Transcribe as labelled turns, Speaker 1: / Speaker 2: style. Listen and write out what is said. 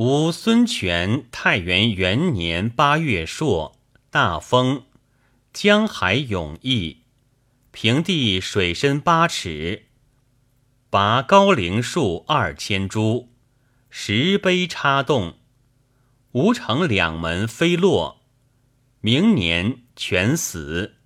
Speaker 1: 吴孙权太元元年八月朔，大风，江海涌溢，平地水深八尺，拔高陵树二千株，石碑插洞，吴城两门飞落。明年全死。